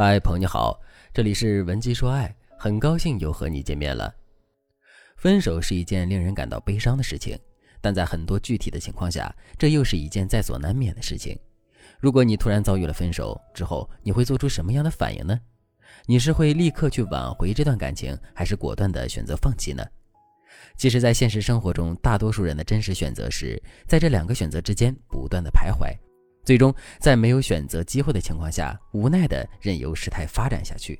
嗨，朋友你好，这里是文姬说爱，很高兴又和你见面了。分手是一件令人感到悲伤的事情，但在很多具体的情况下，这又是一件在所难免的事情。如果你突然遭遇了分手之后，你会做出什么样的反应呢？你是会立刻去挽回这段感情，还是果断的选择放弃呢？其实，在现实生活中，大多数人的真实选择是在这两个选择之间不断的徘徊。最终，在没有选择机会的情况下，无奈的任由事态发展下去。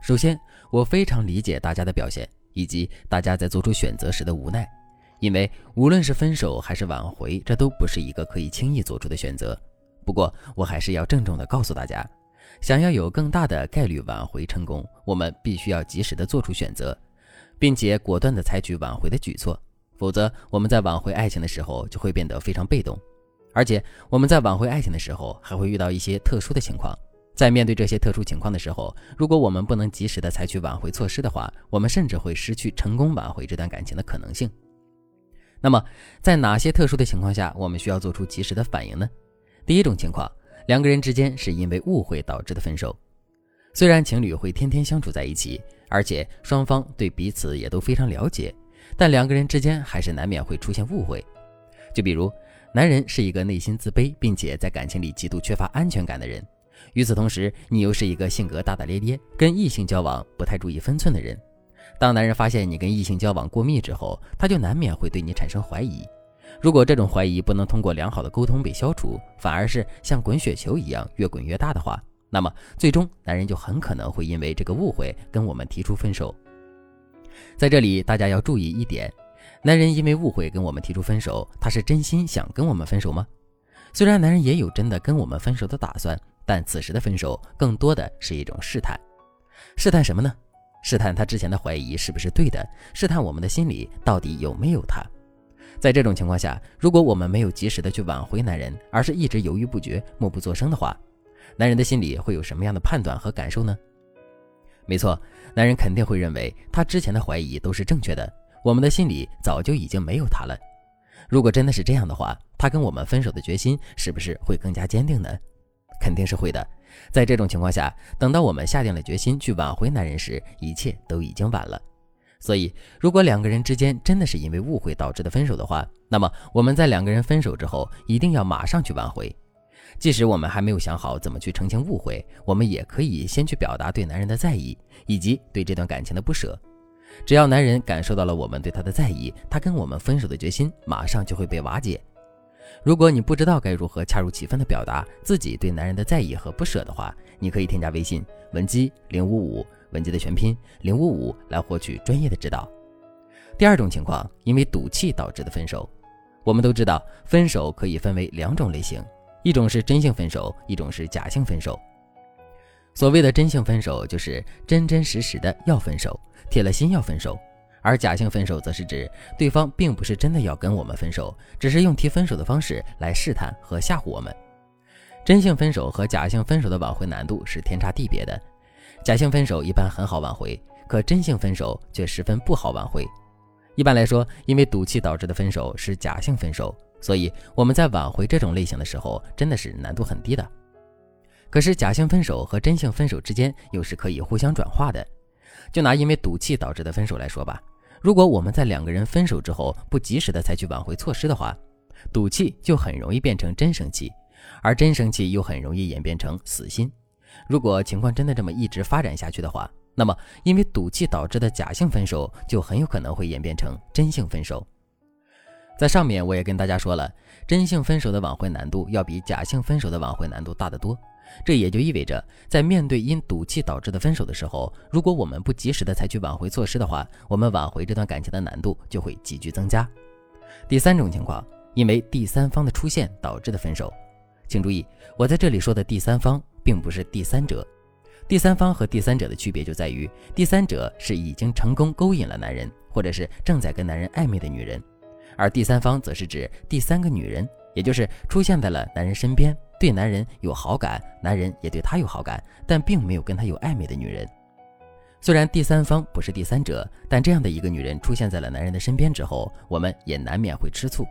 首先，我非常理解大家的表现，以及大家在做出选择时的无奈，因为无论是分手还是挽回，这都不是一个可以轻易做出的选择。不过，我还是要郑重的告诉大家，想要有更大的概率挽回成功，我们必须要及时的做出选择，并且果断的采取挽回的举措，否则我们在挽回爱情的时候就会变得非常被动。而且我们在挽回爱情的时候，还会遇到一些特殊的情况。在面对这些特殊情况的时候，如果我们不能及时的采取挽回措施的话，我们甚至会失去成功挽回这段感情的可能性。那么，在哪些特殊的情况下，我们需要做出及时的反应呢？第一种情况，两个人之间是因为误会导致的分手。虽然情侣会天天相处在一起，而且双方对彼此也都非常了解，但两个人之间还是难免会出现误会。就比如。男人是一个内心自卑，并且在感情里极度缺乏安全感的人。与此同时，你又是一个性格大大咧咧、跟异性交往不太注意分寸的人。当男人发现你跟异性交往过密之后，他就难免会对你产生怀疑。如果这种怀疑不能通过良好的沟通被消除，反而是像滚雪球一样越滚越大的话，那么最终男人就很可能会因为这个误会跟我们提出分手。在这里，大家要注意一点。男人因为误会跟我们提出分手，他是真心想跟我们分手吗？虽然男人也有真的跟我们分手的打算，但此时的分手更多的是一种试探。试探什么呢？试探他之前的怀疑是不是对的，试探我们的心里到底有没有他。在这种情况下，如果我们没有及时的去挽回男人，而是一直犹豫不决、默不作声的话，男人的心里会有什么样的判断和感受呢？没错，男人肯定会认为他之前的怀疑都是正确的。我们的心里早就已经没有他了。如果真的是这样的话，他跟我们分手的决心是不是会更加坚定呢？肯定是会的。在这种情况下，等到我们下定了决心去挽回男人时，一切都已经晚了。所以，如果两个人之间真的是因为误会导致的分手的话，那么我们在两个人分手之后，一定要马上去挽回。即使我们还没有想好怎么去澄清误会，我们也可以先去表达对男人的在意，以及对这段感情的不舍。只要男人感受到了我们对他的在意，他跟我们分手的决心马上就会被瓦解。如果你不知道该如何恰如其分地表达自己对男人的在意和不舍的话，你可以添加微信文姬零五五，文姬的全拼零五五，来获取专业的指导。第二种情况，因为赌气导致的分手。我们都知道，分手可以分为两种类型，一种是真性分手，一种是假性分手。所谓的真性分手，就是真真实实的要分手。铁了心要分手，而假性分手则是指对方并不是真的要跟我们分手，只是用提分手的方式来试探和吓唬我们。真性分手和假性分手的挽回难度是天差地别的。假性分手一般很好挽回，可真性分手却十分不好挽回。一般来说，因为赌气导致的分手是假性分手，所以我们在挽回这种类型的时候真的是难度很低的。可是假性分手和真性分手之间又是可以互相转化的。就拿因为赌气导致的分手来说吧，如果我们在两个人分手之后不及时的采取挽回措施的话，赌气就很容易变成真生气，而真生气又很容易演变成死心。如果情况真的这么一直发展下去的话，那么因为赌气导致的假性分手就很有可能会演变成真性分手。在上面我也跟大家说了，真性分手的挽回难度要比假性分手的挽回难度大得多。这也就意味着，在面对因赌气导致的分手的时候，如果我们不及时的采取挽回措施的话，我们挽回这段感情的难度就会急剧增加。第三种情况，因为第三方的出现导致的分手，请注意，我在这里说的第三方并不是第三者。第三方和第三者的区别就在于，第三者是已经成功勾引了男人，或者是正在跟男人暧昧的女人，而第三方则是指第三个女人，也就是出现在了男人身边。对男人有好感，男人也对她有好感，但并没有跟她有暧昧的女人。虽然第三方不是第三者，但这样的一个女人出现在了男人的身边之后，我们也难免会吃醋，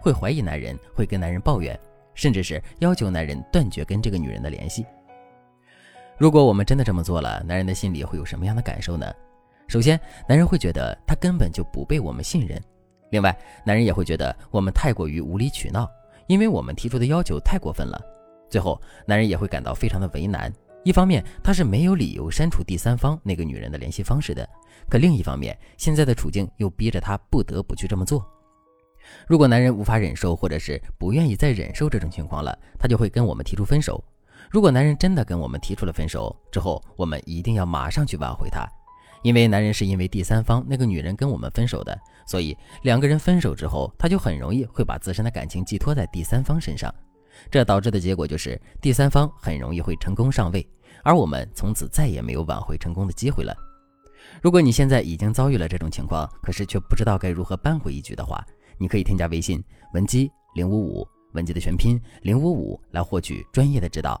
会怀疑男人，会跟男人抱怨，甚至是要求男人断绝跟这个女人的联系。如果我们真的这么做了，男人的心里会有什么样的感受呢？首先，男人会觉得他根本就不被我们信任；另外，男人也会觉得我们太过于无理取闹，因为我们提出的要求太过分了。最后，男人也会感到非常的为难。一方面，他是没有理由删除第三方那个女人的联系方式的；可另一方面，现在的处境又逼着他不得不去这么做。如果男人无法忍受，或者是不愿意再忍受这种情况了，他就会跟我们提出分手。如果男人真的跟我们提出了分手之后，我们一定要马上去挽回他，因为男人是因为第三方那个女人跟我们分手的，所以两个人分手之后，他就很容易会把自身的感情寄托在第三方身上。这导致的结果就是第三方很容易会成功上位，而我们从此再也没有挽回成功的机会了。如果你现在已经遭遇了这种情况，可是却不知道该如何扳回一局的话，你可以添加微信文姬零五五，文姬的全拼零五五，来获取专业的指导。